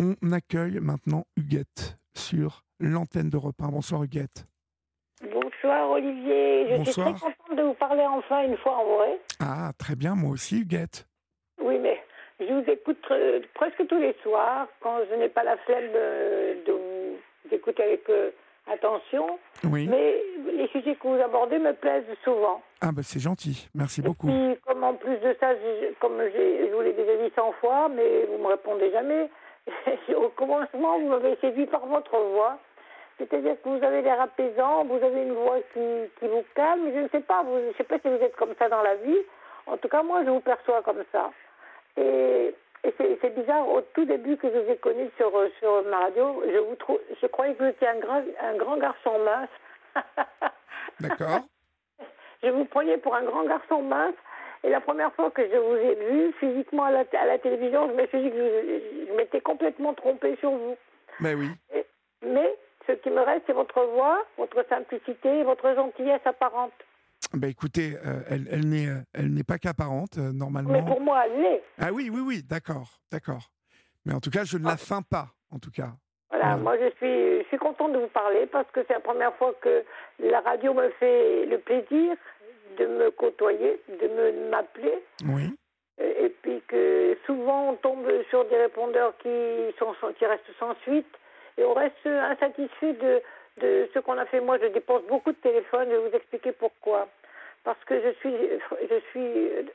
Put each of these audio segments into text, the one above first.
On accueille maintenant Huguette sur l'antenne de 1. Bonsoir Huguette. Bonsoir Olivier, je Bonsoir. suis très contente de vous parler enfin une fois en vrai. Ah, très bien, moi aussi Huguette. Oui, mais je vous écoute euh, presque tous les soirs quand je n'ai pas la flemme euh, de vous écouter avec euh, attention. Oui. Mais les sujets que vous abordez me plaisent souvent. Ah, bah c'est gentil, merci beaucoup. Et puis, comme en plus de ça, comme je vous l'ai déjà dit 100 fois, mais vous me répondez jamais, au commencement, vous m'avez séduit par votre voix. C'est-à-dire que vous avez l'air apaisant, vous avez une voix qui, qui vous calme. Je ne sais pas, vous, je sais pas si vous êtes comme ça dans la vie. En tout cas, moi, je vous perçois comme ça. Et, et c'est bizarre, au tout début que je vous ai connu sur, euh, sur ma radio, je vous trouve, je croyais que vous étiez un grand, un grand garçon mince. D'accord Je vous prenais pour un grand garçon mince. Et la première fois que je vous ai vu physiquement à la, à la télévision, je me suis dit que je, je m'étais complètement trompée sur vous. Ben oui. Et- mais ce qui me reste, c'est votre voix, votre simplicité, votre gentillesse apparente. Bah écoutez, euh, elle, elle n'est, euh, elle n'est pas qu'apparente, euh, Mais normalement. pour moi, elle l'est. Ah oui, oui, oui, d'accord, d'accord. Mais en tout cas, je ne la feins pas, en tout cas. Voilà, Ouais. moi je suis, je suis contente de vous parler parce que c'est la première fois que la radio me fait le plaisir de me côtoyer, de me m'appeler. Oui. Et puis que souvent on tombe sur des répondeurs qui, sont, qui restent sans suite et on reste insatisfait de, de ce qu'on a fait. Moi, je dépense beaucoup de téléphones, je vais vous expliquer pourquoi. Parce que je suis, je suis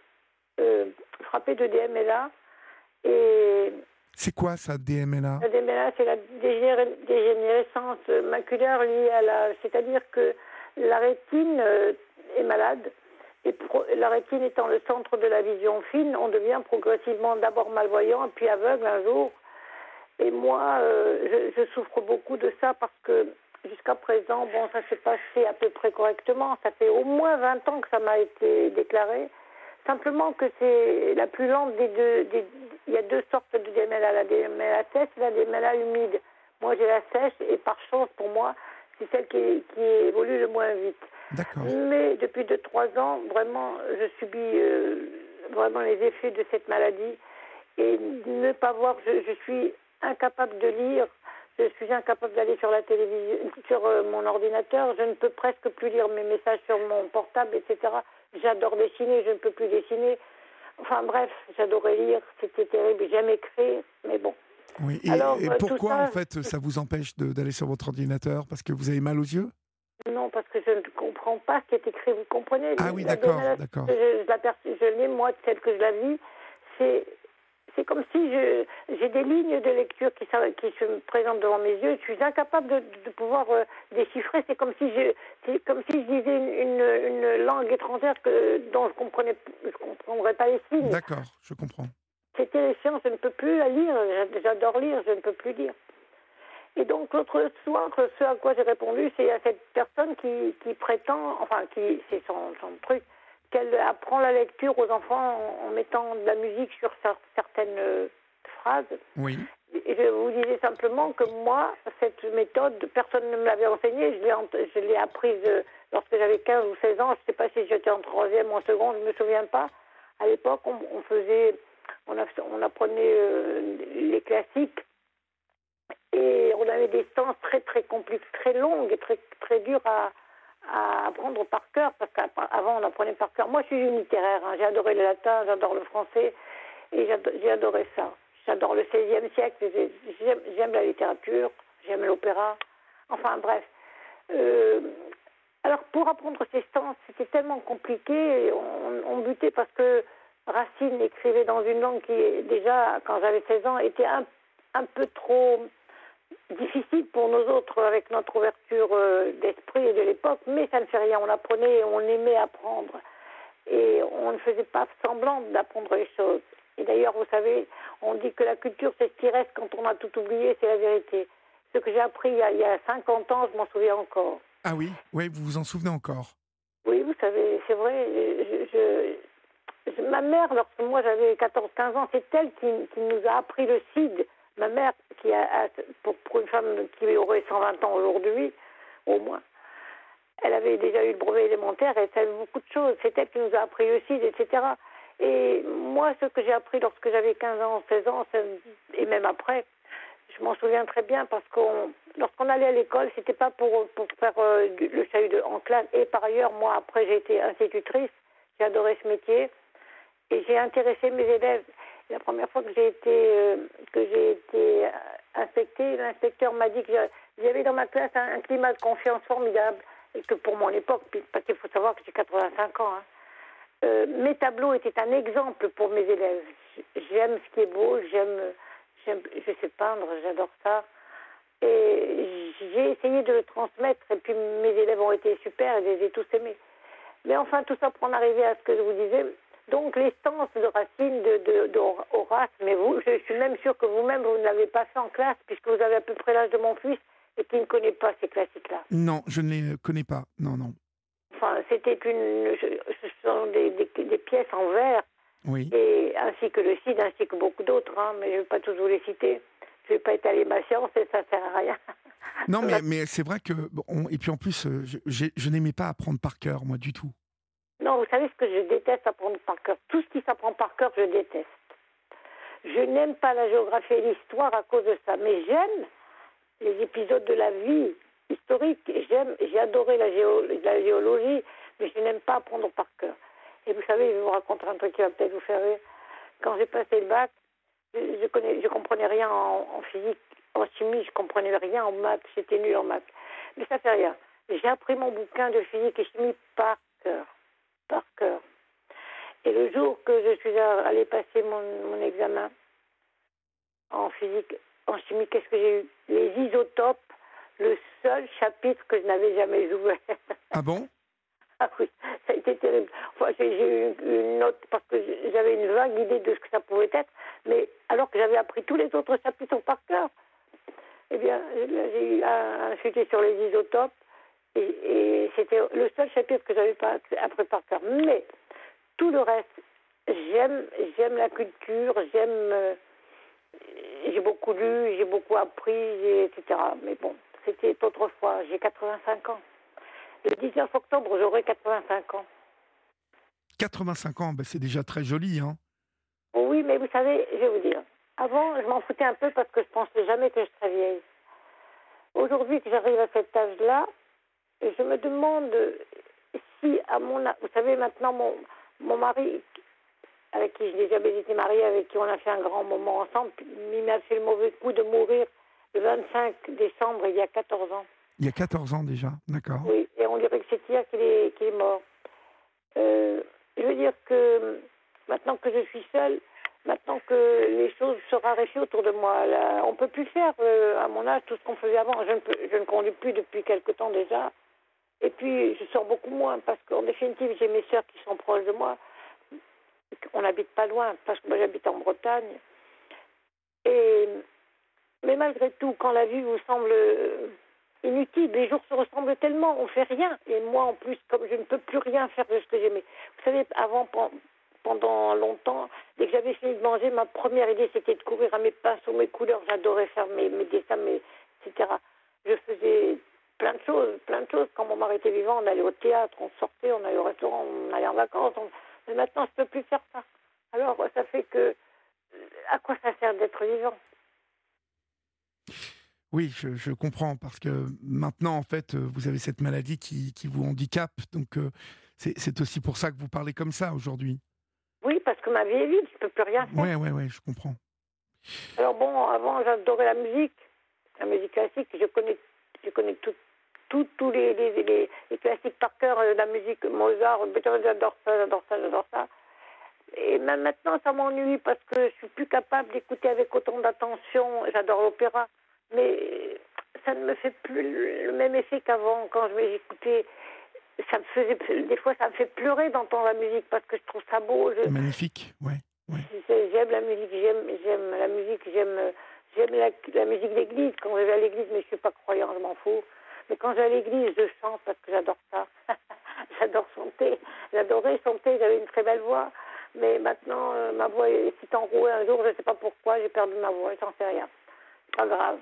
euh, frappée de DMLA et C'est quoi ça, DMLA la DMLA, c'est la dégéné- dégénérescence maculaire liée à la... C'est-à-dire que la rétine euh, est malade. Et la rétine étant le centre de la vision fine, on devient progressivement d'abord malvoyant, puis aveugle un jour. Et moi, euh, je, souffre beaucoup de ça parce que jusqu'à présent, bon, ça s'est passé à peu près correctement. Ça fait au moins 20 ans que ça m'a été déclaré. Simplement que c'est la plus lente des deux. il y a deux sortes de DMLA, la DMLA sèche et la DMLA humide. Moi, j'ai la sèche et par chance pour moi, c'est celle qui évolue le moins vite. D'accord. Mais depuis 2-3 ans, vraiment, je subis euh, vraiment les effets de cette maladie. Et ne pas voir, je, je suis incapable de lire, je suis incapable d'aller sur la télévision, sur euh, mon ordinateur, je ne peux presque plus lire mes messages sur mon portable, etc. J'adore dessiner, je ne peux plus dessiner. Enfin bref, j'adorais lire, c'était terrible, j'aime écrire, mais bon. Oui. Et, Alors, et euh, pourquoi, ça- en fait, ça vous empêche d'aller sur votre ordinateur? Parce que vous avez mal aux yeux? Non, parce que je ne comprends pas ce qui est écrit, vous comprenez? Ah oui, d'accord, d'accord. Je, je, l'ai, moi, celle que je la vis, c'est, c'est comme si j'ai des lignes de lecture qui, qui se présentent devant mes yeux. Je suis incapable de, de pouvoir euh, déchiffrer. C'est comme si je, comme si je disais une, une, une langue étrangère que, dont je comprenais, je comprendrais pas les signes. D'accord, je comprends. C'est terrifiant, je ne peux plus la lire. J'a- J'adore lire, je ne peux plus lire. Et donc l'autre soir, ce à quoi j'ai répondu, c'est à cette personne qui, qui prétend, enfin qui c'est son, son truc, qu'elle apprend la lecture aux enfants en, en mettant de la musique sur cer- certaines euh, phrases. Oui. Et je vous disais simplement que moi, cette méthode, personne ne me l'avait enseignée. Je l'ai, apprise euh, lorsque j'avais 15 ou 16 ans. Je ne sais pas si j'étais en troisième ou en seconde, je ne me souviens pas. À l'époque, on, on faisait, on, a- on apprenait euh, les classiques et on avait des séances très très compliquées, très longues et très très dures à, à apprendre par cœur parce qu'avant on apprenait par cœur. Moi, je suis une littéraire. hein. J'ai adoré le latin, j'adore le français et j'ai adoré ça. J'adore le XVIe siècle. j'ai- J'aime, la littérature, j'aime l'opéra. Enfin bref. Euh, alors pour apprendre ces sens, c'était tellement compliqué. On, on butait parce que Racine écrivait dans une langue qui déjà, quand j'avais 16 ans, était un, un peu trop difficile pour nous autres avec notre ouverture euh, d'esprit et de l'époque, mais ça ne fait rien. On apprenait, et on aimait apprendre et on ne faisait pas semblant d'apprendre les choses. Et d'ailleurs, vous savez, on dit que la culture, c'est ce qui reste quand on a tout oublié, c'est la vérité. Ce que j'ai appris il y, a, il y a 50 ans, je m'en souviens encore. Ah oui? Oui, vous vous en souvenez encore? Oui, vous savez, c'est vrai. Je, je- je- ma mère, lorsque moi j'avais 14-15 ans, c'est elle qui, qui nous a appris le CID. Ma mère, qui pour, une femme qui aurait 120 ans aujourd'hui, au moins, elle avait déjà eu le brevet élémentaire, elle savait beaucoup de choses. C'est elle qui nous a appris le CID, etc. Et moi, ce que j'ai appris lorsque j'avais 15 ans, 16 ans, et même après, Je m'en souviens très bien parce qu'on, lorsqu'on allait à l'école, c'était pas pour, faire euh, le chahut de, en classe. Et par ailleurs, moi, après, j'ai été institutrice. J'ai adoré ce métier. Et j'ai intéressé mes élèves. La première fois que j'ai été, euh, que j'ai été euh, inspectée, l'inspecteur m'a dit que j'a- il y avait dans ma classe un, un climat de confiance formidable. Et que pour mon époque, parce qu'il faut savoir que j'ai 85 ans, hein, euh, mes tableaux étaient un exemple pour mes élèves. J'aime ce qui est beau, j'aime, j'aime, je sais peindre, j'adore ça. Et j'ai essayé de le transmettre, et puis mes élèves ont été super, et je les ai tous aimés. Mais enfin, tout ça pour en arriver à ce que je vous disais. Donc, les stances de Racine, de, de, de Horace, mais vous, je suis même sûre que vous-même, vous ne l'avez pas fait en classe, puisque vous avez à peu près l'âge de mon fils, et qui ne connaît pas ces classiques-là. Non, je ne les connais pas. Non, non. Enfin, c'était une, ce sont des, des, des pièces en verre, Oui. et ainsi que le CID, ainsi que beaucoup d'autres, hein, mais je ne vais pas tous vous les citer. Je ne vais pas étaler ma science et ça ne sert à rien. Non, mais, mais c'est vrai que. bon, on- et puis en plus, euh, je n'aimais pas apprendre par cœur, moi, du tout. Vous savez ce que je déteste apprendre par cœur. Tout ce qui s'apprend par cœur, je déteste. Je n'aime pas la géographie et l'histoire à cause de ça, mais j'aime les épisodes de la vie historique. J'aime, j'ai adoré la, la géologie, mais je n'aime pas apprendre par cœur. Et vous savez, je vais vous raconter un truc qui va peut-être vous faire rire. Quand j'ai passé le bac, je, je connais, je comprenais rien en, en physique, en chimie, je comprenais rien en maths, j'étais nul en maths. Mais ça fait rien. J'ai appris mon bouquin de physique et chimie par cœur, par cœur. Et le jour que je suis allée passer mon, mon examen en physique, en chimie, qu'est-ce que j'ai eu? Les isotopes, le seul chapitre que je n'avais jamais ouvert. Ah bon? Ah oui, ça a été terrible. Enfin, j'ai eu une note parce que j'avais une vague idée de ce que ça pouvait être, mais alors que j'avais appris tous les autres chapitres par cœur. Eh bien, j'ai eu un, un sujet sur les isotopes et, et c'était le seul chapitre que j'avais pas appris par cœur. Mais tout le reste, j'aime, j'aime la culture, j'aime, euh, j'ai beaucoup lu, j'ai beaucoup appris, etc. Mais bon, c'était autrefois. J'ai 85 ans. Le 19 octobre, j'aurai 85 ans. 85 ans, ben, c'est déjà très joli, hein. Oui, mais vous savez, je vais vous dire. Avant, je m'en foutais un peu parce que je pensais jamais que je serais vieille. Aujourd'hui que j'arrive à cet âge-là, je me demande si à mon âge, vous savez maintenant mon mon mari avec qui je n'ai jamais été mariée, avec qui on a fait un grand moment ensemble, il m'a fait le mauvais coup de mourir le 25 décembre il y a 14 ans. Il y a 14 ans déjà, d'accord. Oui, et on dirait que c'est hier qu'il est, qu'il est mort. Euh, je veux dire que maintenant que je suis seule, maintenant que les choses se raréfient autour de moi, là, on ne peut plus faire euh, à mon âge tout ce qu'on faisait avant. Je ne, peux- je ne conduis plus depuis quelque temps déjà. Et puis, je sors beaucoup moins parce qu'en définitive, j'ai mes sœurs qui sont proches de moi. On n'habite pas loin parce que moi, j'habite en Bretagne. Et, mais malgré tout, quand la vie vous semble inutile, les jours se ressemblent tellement, on fait rien. Et moi, en plus, comme je ne peux plus rien faire de ce que j'aimais. Vous savez, avant, pen- pendant longtemps, dès que j'avais fini de manger, ma première idée, c'était de courir à mes pinceaux, mes couleurs. J'adorais faire mes, mes dessins, mes, etc. Je faisais plein de choses, plein de choses. Quand mon mari était vivant, on allait au théâtre, on sortait, on allait au restaurant, on allait en vacances. on- Mais maintenant, je ne peux plus faire ça. Alors, ça fait que, à quoi ça sert d'être vivant? Oui, je, je comprends, parce que maintenant, en fait, vous avez cette maladie qui, qui vous handicape, donc euh, c'est aussi pour ça que vous parlez comme ça aujourd'hui. Oui, parce que ma vie est vide, je ne peux plus rien faire. Ouais, ouais, ouais, je comprends. Alors bon, avant j'adorais la musique, la musique classique. Je connais, je connais tout, tout- tous les, les, les, les classiques par cœur, euh, la musique Mozart, Beethoven, j'adore ça, j'adore ça, j'adore ça. Et même maintenant, ça m'ennuie parce que je suis plus capable d'écouter avec autant d'attention. J'adore l'opéra, mais ça ne me fait plus le même effet qu'avant quand je m'écoutais. Ça me faisait, des fois, ça me fait pleurer d'entendre la musique parce que je trouve ça beau. Je, Magnifique, ouais. j'ai- J'aime la musique, j'aime, j'aime la musique, j'aime, j'aime la, la musique d'église. Quand je vais à l'église, mais je suis pas croyant, je m'en fous. Mais quand je vais à l'église, je chante parce que j'adore ça. j'adore chanter. J'adorais chanter, j'avais une très belle voix. Mais maintenant, euh, ma voix est si enrouée un jour, je ne sais pas pourquoi, j'ai perdu ma voix, j'en sais rien. Pas grave.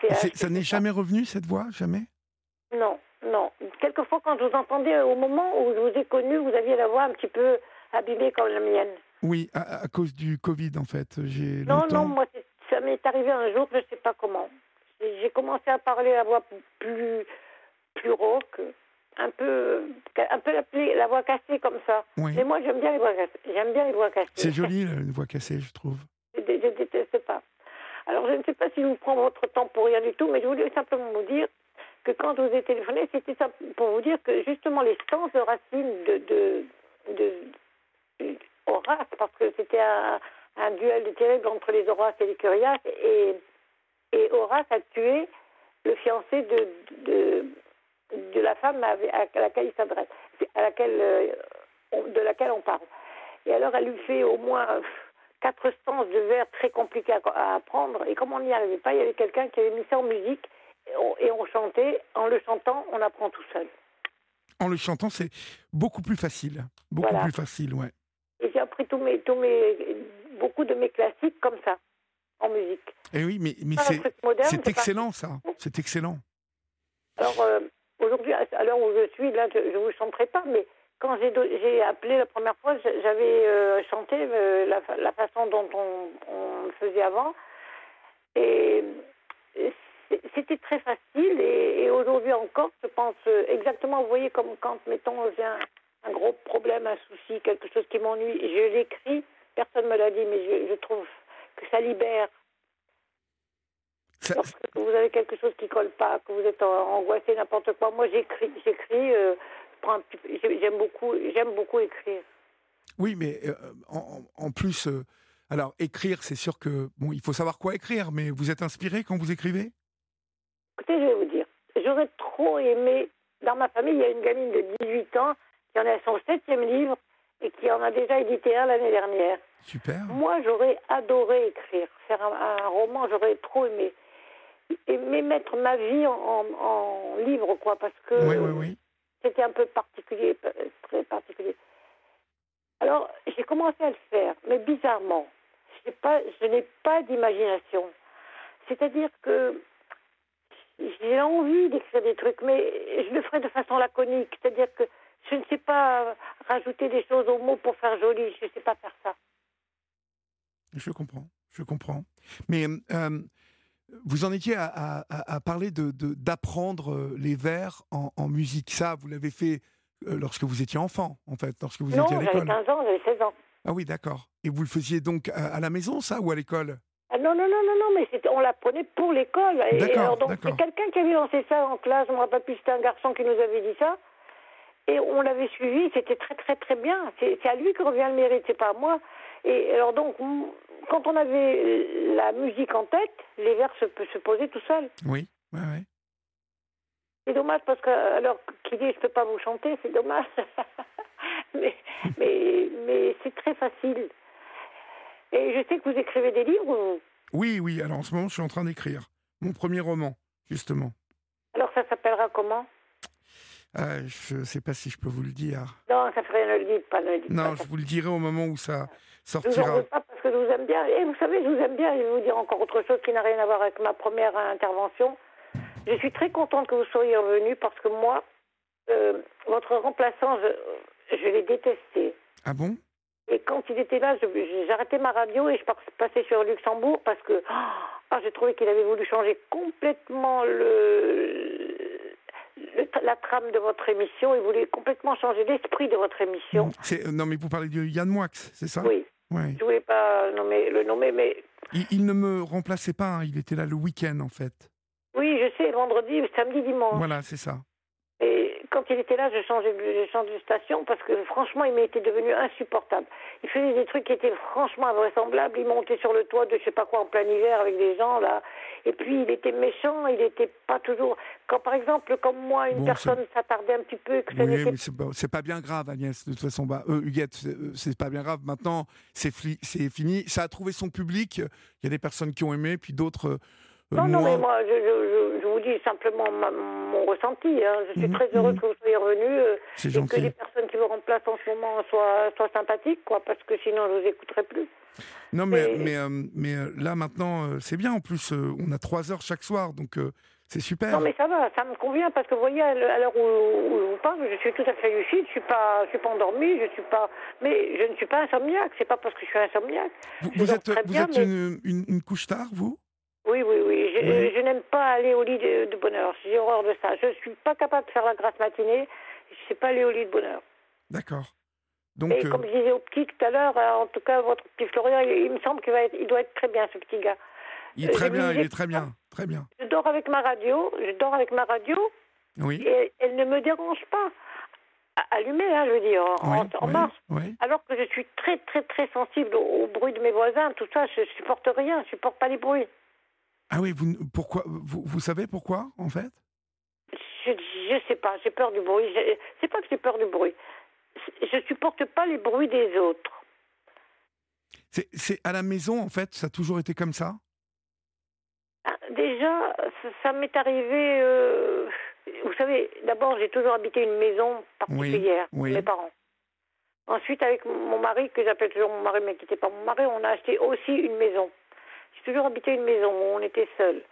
C'est- C'est- c'est ça n'est jamais revenu, cette voix Jamais? Non, non. Quelquefois, quand je vous entendais, au moment où je vous ai connu, vous aviez la voix un petit peu abîmée comme la mienne. Oui, à, à cause du Covid, en fait. J'ai Non, longtemps... non, moi, c'est- m'est arrivé un jour, je ne sais pas comment. J'ai commencé à parler à voix plus, plus rauque, un peu, un peu la, la voix cassée comme ça. Mais moi, j'aime bien les voix cassées. J'aime bien les voix cassées. C'est joli, une voix cassée, je trouve. Je, ne déteste pas. Alors, je ne sais pas si je vous prends votre temps pour rien du tout, mais je voulais simplement vous dire que quand je vous ai téléphoné, c'était pour vous dire que justement les sens de racines de, de, de, Horace, parce que c'était un, un, duel terrible entre les Horaces et les Curiaces, et, et Horace a tué le fiancé de, de, de la femme à, laquelle il s'adresse, à laquelle, euh, de laquelle on parle. Et alors, elle lui fait au moins quatre stances de vers très compliqués à, apprendre. Et comme on n'y arrivait pas, il y avait quelqu'un qui avait mis ça en musique et on, chantait. En le chantant, on apprend tout seul. En le chantant, c'est beaucoup plus facile. Beaucoup plus facile, ouais. Et j'ai appris tous mes, tous mes, beaucoup de mes classiques comme ça, en musique. Et eh oui, mais, mais c'est excellent, ça. C'est excellent. Alors, euh, aujourd'hui, à l'heure où je suis, là, je ne vous chanterai pas, mais quand j'ai appelé la première fois, j'avais euh, chanté euh, la, la, façon dont on, on, le faisait avant. Et c'était très facile. Et, aujourd'hui encore, je pense euh, exactement, vous voyez, comme quand, mettons, j'ai un, un, gros problème, un souci, quelque chose qui m'ennuie, je l'écris. Personne ne me l'a dit, mais je, je, trouve que ça libère. Lorsque vous avez quelque chose qui colle pas, que vous êtes angoissé, n'importe quoi, moi j'écris, j'écris. J'aime beaucoup, j'aime beaucoup écrire. Oui, mais euh, en, plus, euh, alors écrire, c'est sûr que bon, il faut savoir quoi écrire, mais vous êtes inspiré quand vous écrivez? Écoutez, je vais vous dire, j'aurais trop aimé. Dans ma famille, il y a une gamine de 18 ans qui en a son septième livre et qui en a déjà édité un l'année dernière. Super. Moi, j'aurais adoré écrire, faire un, roman, j'aurais trop aimé. mais mettre ma vie en, en, livre, quoi, parce que. Oui, oui, oui c'était un peu particulier, très particulier. Alors, j'ai commencé à le faire, mais bizarrement, pas, je n'ai pas d'imagination. C'est-à-dire que j'ai envie d'écrire des trucs, mais je le ferai de façon laconique. C'est-à-dire que je ne sais pas rajouter des choses aux mots pour faire joli. Je ne sais pas faire ça. Je comprends, je comprends. Mais euh, vous en étiez à, parler de, d'apprendre euh, les vers en, musique. Ça, vous l'avez fait euh, lorsque vous étiez enfant, en fait, lorsque vous étiez à l'école. J'avais 15 ans, j'avais 16 ans. Ah oui, d'accord. Et vous le faisiez donc à, la maison, ça, ou à l'école? Ah non, non, non, non, non, mais on l'apprenait pour l'école. D'accord, donc c'est quelqu'un qui avait lancé ça en classe, je ne me rappelle plus, c'était un garçon qui nous avait dit ça. Et on l'avait suivi, c'était très très très bien. C'est, c'est à lui que revient le mérite, c'est pas à moi. Et alors donc, quand on avait la musique en tête, les vers se, se posaient tout seuls. Oui, oui, oui. C'est dommage parce que, alors, qui dit je peux pas vous chanter, c'est dommage. mais mais, mais c'est très facile. Et je sais que vous écrivez des livres. Oui, oui. Alors en ce moment, je suis en train d'écrire mon premier roman, justement. Alors ça s'appellera comment? Euh, Je ne sais pas si je peux vous le dire. Non, ça ferait ne le dites pas, ne le dites non, je vous le dirai au moment où ça sortira. Je vous en pas parce que je vous aime bien. Et vous savez, je vous aime bien. Je vais vous dire encore autre chose qui n'a rien à voir avec ma première intervention. Je suis très contente que vous soyez revenu parce que moi, euh, votre remplaçant, je, je l'ai détesté. Ah bon? Et quand il était là, j'arrêtais ma radio et je passais sur Luxembourg parce que oh, j'ai trouvé qu'il avait voulu changer complètement le, la trame de votre émission. Il voulait complètement changer l'esprit de votre émission. Non, mais vous parlez de Yann Moix, c'est ça? Oui. Je ne voulais pas nommer, le nommer, mais... Il, ne me remplaçait pas, hein. il était là le week-end, en fait. Oui, je sais, vendredi, samedi, dimanche. Voilà, c'est ça. Quand il était là, je changeais, de station parce que franchement, il m'était devenu insupportable. Il faisait des trucs qui étaient franchement invraisemblables. Il montait sur le toit de je sais pas quoi en plein hiver avec des gens là. Et puis il était méchant. Il n'était pas toujours. Quand par exemple, comme moi, une personne s'attardait un petit peu, que ça oui, mais c'est pas, bien grave, Agnès. De toute façon, bah, euh, Huguette, euh, c'est pas bien grave. Maintenant, c'est fini. Ça a trouvé son public. Il y a des personnes qui ont aimé, puis d'autres. Euh, non, non, mais moi, je, je, vous dis simplement mon ressenti. Hein. Je suis mhm, très heureuse mhm. que vous soyez revenu euh, et que les personnes qui vous remplacent en ce moment soient, soient sympathiques, quoi, parce que sinon, je ne vous écouterai plus. Non, mais, mais, euh, mais euh, là, maintenant, c'est bien. En plus, on a trois heures chaque soir, donc C'est super. Non, mais ça va, ça me convient parce que vous voyez, à l'heure où, où, je vous parle, je suis tout à fait lucide, je suis pas, je suis pas endormie, je suis pas, mais je ne suis pas insomniaque. C'est pas parce que je suis insomniaque. Vous, Je êtes, vous bien, êtes mais- une, une- une couche tard, vous? Oui, oui, oui. Je, Oui. je n'aime pas aller au lit de, heure. J'ai horreur de ça. Je suis pas capable de faire la grasse matinée. Je sais pas aller au lit de bonne heure. D'accord. Donc, Et euh, comme je disais au petit tout à l'heure, euh, en tout cas, votre petit Florian, il, il me semble qu'il va être, il doit être très bien, ce petit gars. il est euh, très je bien, il est très bien, très bien. Je dors avec ma radio, je dors avec ma radio, Oui. et elle ne me dérange pas. Allumée, hein, je veux dire, en, Oui, en oui, marche. oui. Alors que je suis très, très, très sensible au, au bruit de mes voisins, tout ça, je supporte rien, je supporte pas les bruits. Ah oui, vous, pourquoi, vous, vous savez pourquoi, en fait? Je, je sais pas, j'ai peur du bruit. C'est pas que j'ai peur du bruit. Je supporte pas les bruits des autres. C'est à la maison, en fait, ça a toujours été comme ça? Ah, Déjà, ça, ça m'est arrivé. euh, vous savez, d'abord, j'ai toujours habité une maison particulière, oui. mes parents. Ensuite, avec mon mari, que j'appelle toujours mon mari, mais qui n'était pas mon mari, on a acheté aussi une maison. J'ai toujours habité une maison où on était seuls.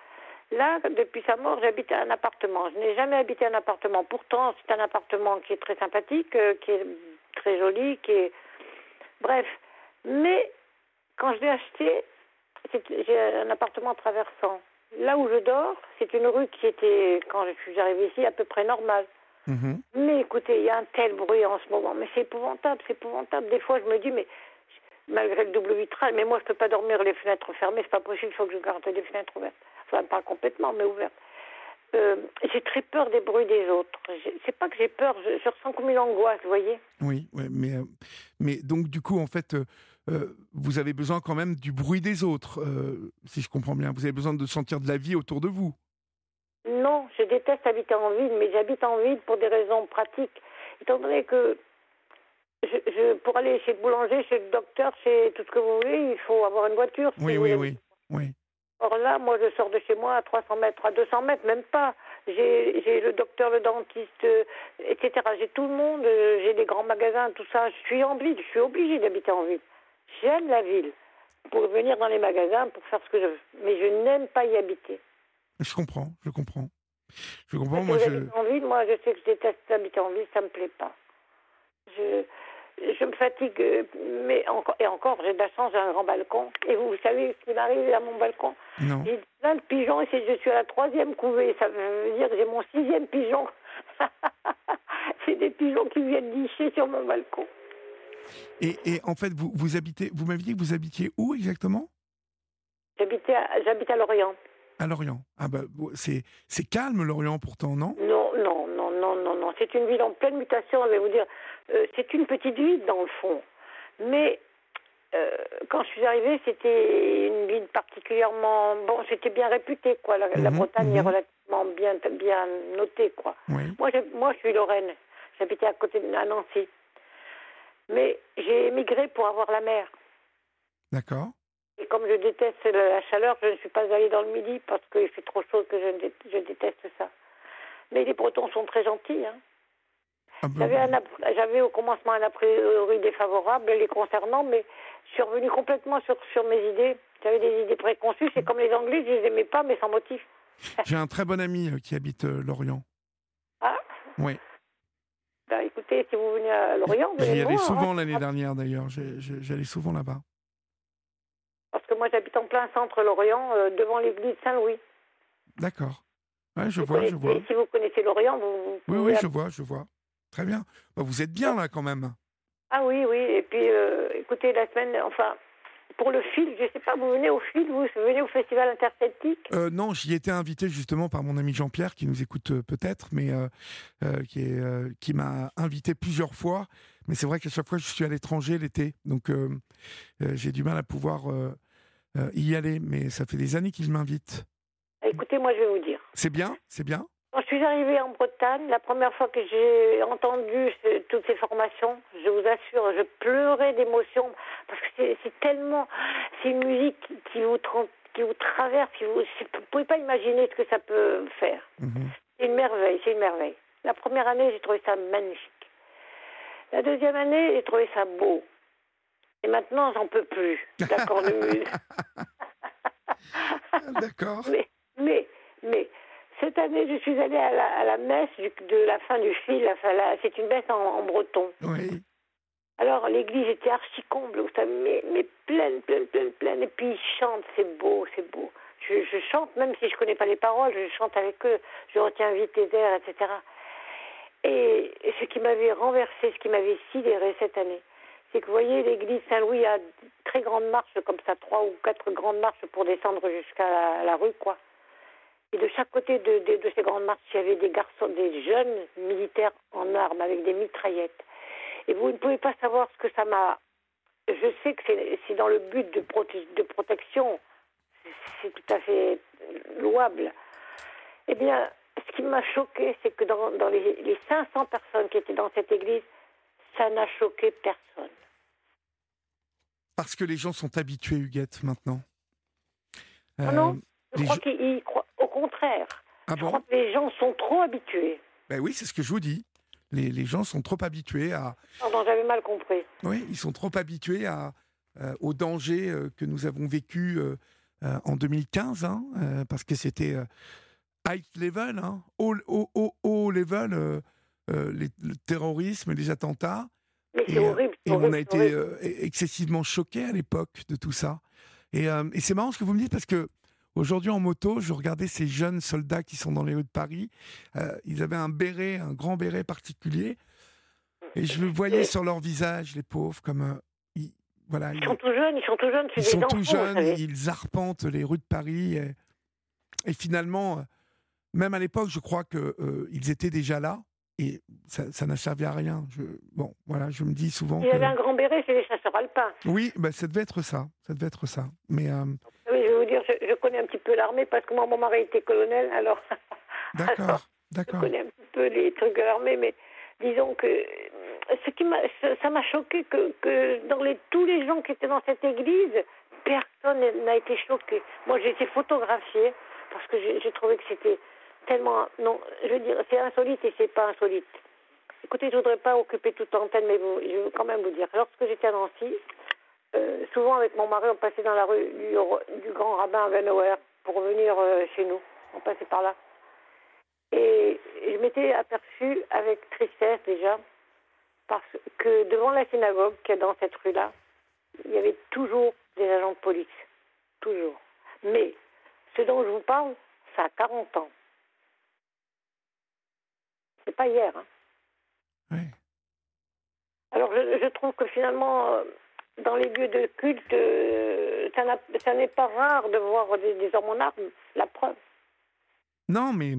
Là, depuis sa mort, j'habite un appartement. Je n'ai jamais habité un appartement. Pourtant, c'est un appartement qui est très sympathique, euh, qui est très joli, qui est. Bref. Mais quand je l'ai acheté, j'ai un appartement traversant. Là où je dors, c'est une rue qui était, quand je suis arrivée ici, à peu près normale. Mhm. Mais écoutez, il y a un tel bruit en ce moment. Mais c'est épouvantable, c'est épouvantable. Des fois, je me dis, mais malgré le double vitrage, mais moi, je peux pas dormir les fenêtres fermées. C'est pas possible, il faut que je garde les fenêtres ouvertes. Enfin, pas complètement, mais ouvertes. Euh, j'ai très peur des bruits des autres. C'est pas que j'ai peur, je, je ressens comme une angoisse, vous voyez. Oui, ouais, mais, euh, mais donc, du coup, en fait, euh, vous avez besoin quand même du bruit des autres, si je comprends bien. Vous avez besoin de sentir de la vie autour de vous. Non, je déteste habiter en ville, mais j'habite en ville pour des raisons pratiques. Étant donné que je, je- pour aller chez le boulanger, chez le docteur, chez tout ce que vous voulez, il faut avoir une voiture. Oui, oui, oui. oui. Or là, moi, je sors de chez moi à 300 mètres, à 200 mètres, même pas. J'ai le docteur, le dentiste, euh, etc. J'ai tout le monde, euh, j'ai des grands magasins, tout ça. Je suis en ville, je suis obligée d'habiter en ville. J'aime la ville pour venir dans les magasins, pour faire ce que je veux. Mais je n'aime pas y habiter. Je comprends, je comprends. Je comprends, Parce moi, que je... en ville, moi, je sais que je déteste habiter en ville, ça me plaît pas. Je, je me fatigue, mais encore, et encore, j'ai de la chance, j'ai un grand balcon. Et vous, vous savez ce qui m'arrive à mon balcon? Non. J'ai plein de pigeons et je suis à la troisième couvée. Ça veut dire que j'ai mon sixième pigeon. c'est des pigeons qui viennent licher sur mon balcon. Et, et en fait, vous, vous habitez, vous m'aviez dit que vous habitiez où exactement? J'habitais à- J'habite à Lorient. À Lorient. Ah bah, c'est c'est calme Lorient pourtant, non? Non, non, non, non, non. C'est une ville en pleine mutation, je vais vous dire. Euh, c'est une petite ville dans le fond. Mais euh, quand je suis arrivée, c'était une ville particulièrement. Bon, c'était bien réputé, quoi. La, la Mhm, Bretagne est mhm. relativement bien, bien notée, quoi. Oui. Moi, moi, je suis Lorraine. J'habitais à côté de à Nancy. Mais j'ai émigré pour avoir la mer. D'accord. Et comme je déteste la chaleur, je ne suis pas allée dans le midi parce qu'il fait trop chaud que je, ne dé- je déteste Bretons sont très gentils. Hein. Ah bah, J'avais, au commencement un a priori défavorable les concernant, mais je suis revenue complètement sur, sur mes idées. J'avais des idées préconçues. C'est comme les Anglais, je les aimais pas, mais sans motif. J'ai un très bon ami euh, qui habite euh, Lorient. Ah, Oui. ben, écoutez, si vous venez à Lorient, vous J'y allais souvent hein. l'année dernière d'ailleurs. J'allais souvent là-bas. Parce que moi, j'habite en plein centre Lorient, euh, devant l'église Saint-Louis. D'accord. Ouais, je Vous vois, je vois. Si vous connaissez Lorient, vous, vous Oui, oui, je vois, je vois. Très bien. Bah, vous êtes bien là quand même. Ah oui, oui. Et puis, euh, écoutez, la semaine, enfin, pour le fil, je sais pas, vous venez au fil, vous venez au festival interceltique Euh, non, j'y étais invité justement par mon ami Jean-Pierre, qui nous écoute euh, peut-être, mais euh, euh, qui, qui m'a invité plusieurs fois. Mais c'est vrai qu'à chaque fois, je suis à l'étranger l'été, donc j'ai du mal à pouvoir y aller. Mais ça fait des années qu'il m'invite. Écoutez, moi, je vais vous dire. C'est bien, c'est bien. Quand je suis arrivée en Bretagne, la première fois que j'ai entendu ce- toutes ces formations, je vous assure, je pleurais d'émotion parce que c'est- tellement, c'est une musique qui- vous, qui vous traverse, qui vous, vous pouvez pas imaginer ce que ça peut faire. Mhm. C'est une merveille, c'est une merveille. La première année, j'ai trouvé ça magnifique. La deuxième année, j'ai trouvé ça beau. Et maintenant, j'en peux plus. D'accord. mais, mais, mais, cette Et je suis allée à la, à la messe de la fin du fil. C'est une messe en, breton. Oui. Alors l'église était archi comble, mais, mais pleine, pleine, pleine, pleine. Et puis ils chantent, c'est beau, c'est beau. Je, je, chante, même si je connais pas les paroles, je chante avec eux, je retiens vite les airs, etc. Et ce qui m'avait renversé, ce qui m'avait sidéré cette année, c'est que vous voyez, l'église Saint-Louis a très grandes marches, comme ça, trois ou quatre grandes marches pour descendre jusqu'à la, rue, quoi. Et de chaque côté de, de, ces grandes marches, il y avait des garçons, des jeunes militaires en armes avec des mitraillettes. Et vous ne pouvez pas savoir ce que ça m'a. Je sais que c'est dans le but de, de protection, c'est tout à fait louable. Eh bien, ce qui m'a choqué, c'est que dans, dans les, les 500 personnes qui étaient dans cette église, ça n'a choqué personne. Parce que les gens sont habitués, Huguette, maintenant. non, non, euh, je crois qu'ils croient contraire. Ah je crois que les gens sont trop habitués. Ben oui, c'est ce que je vous dis. Les, les gens sont trop habitués à. Non, j'avais mal compris. Oui, ils sont trop habitués à, euh, au danger euh, que nous avons vécu en 2015, hein, parce que c'était high level, hein, haut, haut, level, le terrorisme, les attentats. Mais c'est horrible. Et on a été euh, excessivement choqués à l'époque de tout ça. Et, euh, et c'est marrant ce que vous me dites parce que aujourd'hui en moto, je regardais ces jeunes soldats qui sont dans les rues de Paris. Euh, ils avaient un béret, un grand béret particulier. Et je le voyais sur leur visage, les pauvres, comme. ils, voilà, ils, sont tout jeunes, ils sont tout jeunes. Ils sont tout jeunes, ils arpentent les rues de Paris. Et, et finalement, même à l'époque, je crois qu'ils étaient déjà là et ça n'a servi à rien. Je, bon, voilà, je me dis souvent. Il y avait un grand béret, c'est les chasseurs alpins. Oui, bah, ça devait être ça. Ça devait être ça. Mais. Je connais un petit peu l'armée parce que moi, mon mari était colonel, alors. D'accord, d'accord. Je connais un petit peu les trucs de l'armée, mais disons que ce qui m'a, ça m'a choqué que, que dans les, tous les gens qui étaient dans cette église, personne n'a été choqué. Moi, j'ai été photographiée parce que j'ai trouvé que c'était tellement. Non, je veux dire, c'est insolite et c'est pas insolite. Écoutez, je voudrais pas occuper toute l'antenne, mais je veux quand même vous dire. Lorsque j'étais à Nancy, euh, souvent avec mon mari, on passait dans la rue du, grand rabbin Venauer pour venir euh, chez nous. On passait par là. Et je m'étais aperçue avec tristesse déjà, parce que devant la synagogue qui est dans cette rue-là, il y avait toujours des agents de police. Toujours. Mais ce dont je vous parle, ça a 40 ans. C'est pas hier. Hein. Oui. Alors je, trouve que finalement, euh, dans les lieux de culte, euh, ça n'est pas rare de voir des, hommes en armes, la preuve. Non, mais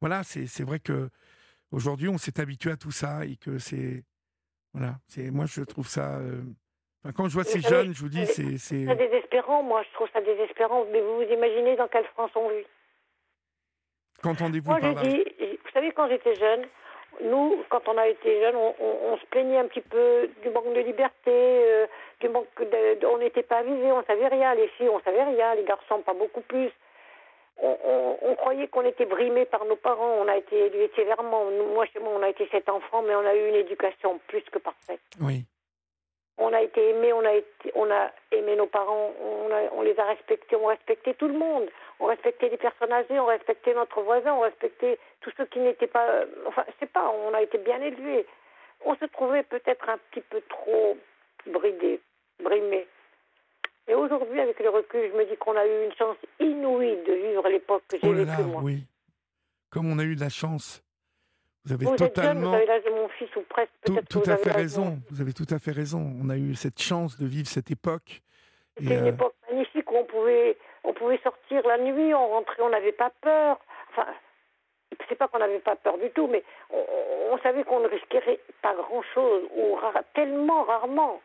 voilà, c'est vrai que aujourd'hui on s'est habitué à tout ça et que c'est voilà, c'est moi je trouve ça. Euh, quand je vois ces jeunes, je vous dis, c'est c'est désespérant. Moi, je trouve ça désespérant. Mais vous vous imaginez dans quelle France on vit? Qu'entendez-vous par là? vous savez, quand j'étais jeune, nous, quand on a été jeune, on, se plaignait un petit peu du manque de liberté, euh, du manque on n'était pas avisés, on savait rien. Les filles, on savait rien. Les garçons, pas beaucoup plus. On, croyait qu'on était brimés par nos parents. On a été élevés sévèrement. moi, chez moi, on a été sept enfants, mais on a eu une éducation plus que parfaite. Oui. On a été aimés, on a, été, on a aimé nos parents, on, on les a respectés, on respectait tout le monde on respectait les personnes âgées, on respectait notre voisin, on respectait tous ceux qui n'étaient pas. Euh, enfin, je sais pas, on a été bien élevés. On se trouvait peut-être un petit peu trop bridés, brimés. Et aujourd'hui, avec le recul, je me dis qu'on a eu une chance inouïe de vivre l'époque que j'ai oh vécue, moi. Oui, comme on a eu de la chance. Vous avez vous totalement. vous avez fils ou presque. Tout, tout à fait raison. Vous avez tout à fait raison. On a eu cette chance de vivre cette époque. C'était une euh, époque magnifique où on pouvait on pouvait sortir la nuit, on rentrait, on n'avait pas peur. Enfin, c'est pas qu'on n'avait pas peur du tout, mais on, savait qu'on ne risquerait pas grand-chose, ou tellement rarement.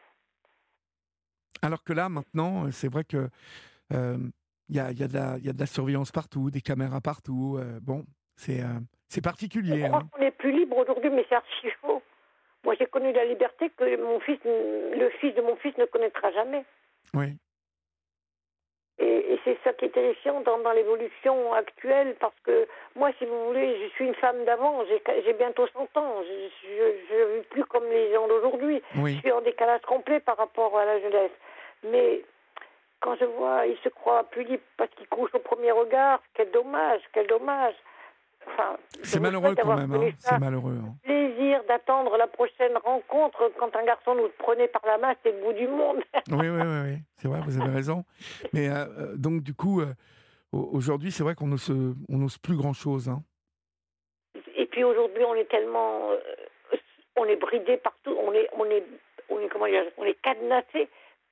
Alors que là, maintenant, c'est vrai que il euh, y, a, y, a de la surveillance partout, des caméras partout. Euh, bon, c'est euh, particulier. Je crois hein. qu'on plus libre aujourd'hui, mais c'est archi faux. Moi, j'ai connu la liberté que mon fils, le fils de mon fils ne connaîtra jamais. Oui. Et, c'est ça qui est terrifiant dans, l'évolution actuelle, parce que moi, si vous voulez, je suis une femme d'avant, j'ai bientôt 100 ans, je ne vis plus comme les gens d'aujourd'hui. Je suis en décalage complet par rapport à la jeunesse. Mais quand je vois, ils se croient plus libres parce qu'ils couchent au premier regard, quel dommage, quel dommage. Enfin, C'est malheureux quand même, hein. c'est malheureux. hein. plaisir d'attendre la prochaine rencontre. Quand un garçon nous prenait par la main, c'était le bout du monde. Oui, oui, oui, oui. c'est vrai, vous avez raison. Mais euh, euh, donc, du coup, euh, au- aujourd'hui, c'est vrai qu'on n'ose on plus grand-chose. Hein. Et puis aujourd'hui, on est tellement, euh, on est bridé partout, on est, on est, on est comment dire, on est cadenassé.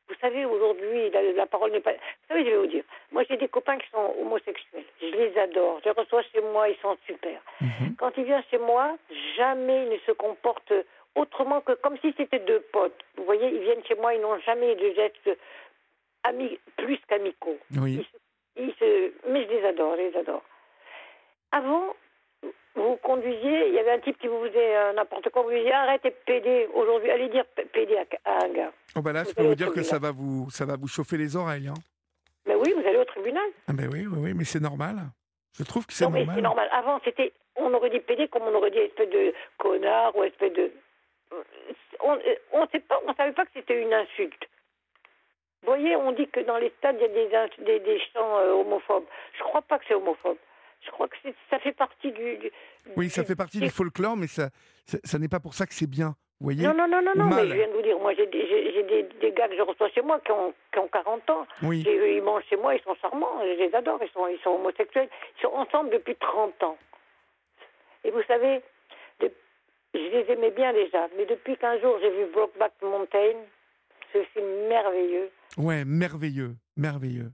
Vous savez, aujourd'hui, la, la parole n'est pas. Vous savez, je vais vous dire? Moi, j'ai des copains qui sont homosexuels. Je les adore. Je les reçois chez moi, ils sont super. Mhm. Quand ils viennent chez moi, jamais ils ne se comportent autrement que comme si c'était deux potes. Vous voyez, ils viennent chez moi, ils n'ont jamais de gestes amis, plus qu'amicaux. Oui. Ils se... Mais je les adore, je les adore. Avant, vous conduisiez, il y avait un type qui vous faisait euh, n'importe quoi, vous lui disiez arrête et pédé. Aujourd'hui, allez dire p- pédé à, à un gars. Oh, bah là, je peux vous dire que ça va vous, ça va vous chauffer les oreilles. Hein. Mais oui, vous allez au tribunal. Ah, ben oui, oui, oui, mais c'est normal. Je trouve que c'est mais normal. c'est normal. Avant, c'était, on aurait dit pédé comme on aurait dit espèce de connard ou espèce de. On on sait pas, on savait pas que c'était une insulte. Vous voyez, on dit que dans les stades, il y a des, des, des chants euh, homophobes. Je crois pas que c'est homophobe. Je crois que c'est- ça fait partie du. du- Oui, ça du- fait partie du folklore, mais ça, ça, ça n'est pas pour ça que c'est bien. Vous voyez Non, non, non, non, non, mais je viens de vous dire, moi j'ai des, des, des gars que je reçois chez moi qui ont, qui ont 40 ans. Oui. Et ils mangent chez moi, ils sont charmants, je les adore, ils sont, ils sont homosexuels. Ils sont ensemble depuis 30 ans. Et vous savez, de- je les aimais bien déjà, mais depuis qu'un jour j'ai vu Brokeback Mountain, ce film merveilleux. Ouais, merveilleux, merveilleux.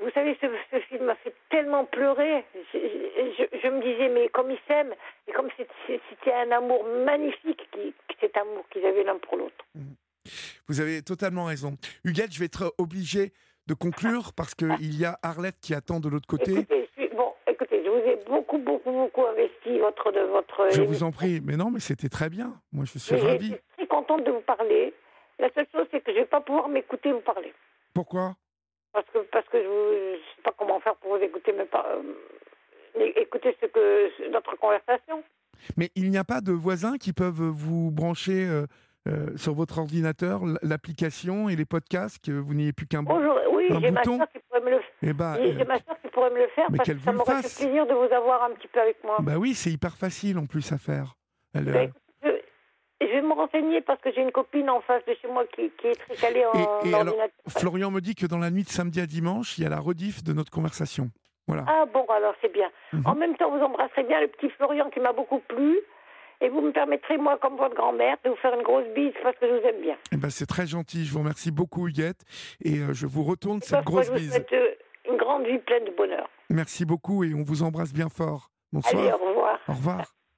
Vous savez, ce, ce film m'a fait tellement pleurer. Je, je- je me disais, mais comme ils s'aiment, et comme c'était un amour magnifique, qui, cet amour qu'ils avaient l'un pour l'autre. Vous avez totalement raison. Huguette, je vais être obligé de conclure parce qu'il y a Arlette qui attend de l'autre côté. Écoutez, je suis- bon, écoutez, je vous ai beaucoup, beaucoup, beaucoup investi votre, de votre. Je vous en prie. Mais non, mais c'était très bien. Moi, je suis ravi. Je suis très contente de vous parler. La seule chose, c'est que je ne vais pas pouvoir m'écouter vous parler. Pourquoi? Parce que, parce que je ne sais pas comment faire pour vous écouter, mais pas. euh, écouter ce que, notre conversation. Mais il n'y a pas de voisins qui peuvent vous brancher euh, euh, sur votre ordinateur l'application et les podcasts, que vous n'ayez plus qu'un. Bonjour, oui, un j'ai ma soeur qui pourrait me le faire. Eh ben, J'ai ma soeur qui pourrait me le faire mais parce qu'elle que ça m'aurait fait plaisir de vous avoir un petit peu avec moi. bah oui, c'est hyper facile en plus à faire. Elle, Ben, écoute, je, vais me renseigner parce que j'ai une copine en face de chez moi qui, qui est très calée en Et- et alors. Florian me dit que dans la nuit de samedi à dimanche, il y a la rediff de notre conversation. Voilà. Ah bon, alors c'est bien. Mhm. En même temps, vous embrasserez bien le petit Florian qui m'a beaucoup plu. Et vous me permettrez, moi, comme votre grand-mère, de vous faire une grosse bise parce que je vous aime bien. Eh ben, c'est très gentil. Je vous remercie beaucoup, Huguette. Et euh, je vous retourne cette grosse je vous bise. souhaite euh, une grande vie pleine de bonheur. Merci beaucoup et on vous embrasse bien fort. Bonsoir. Allez, au revoir. Au revoir.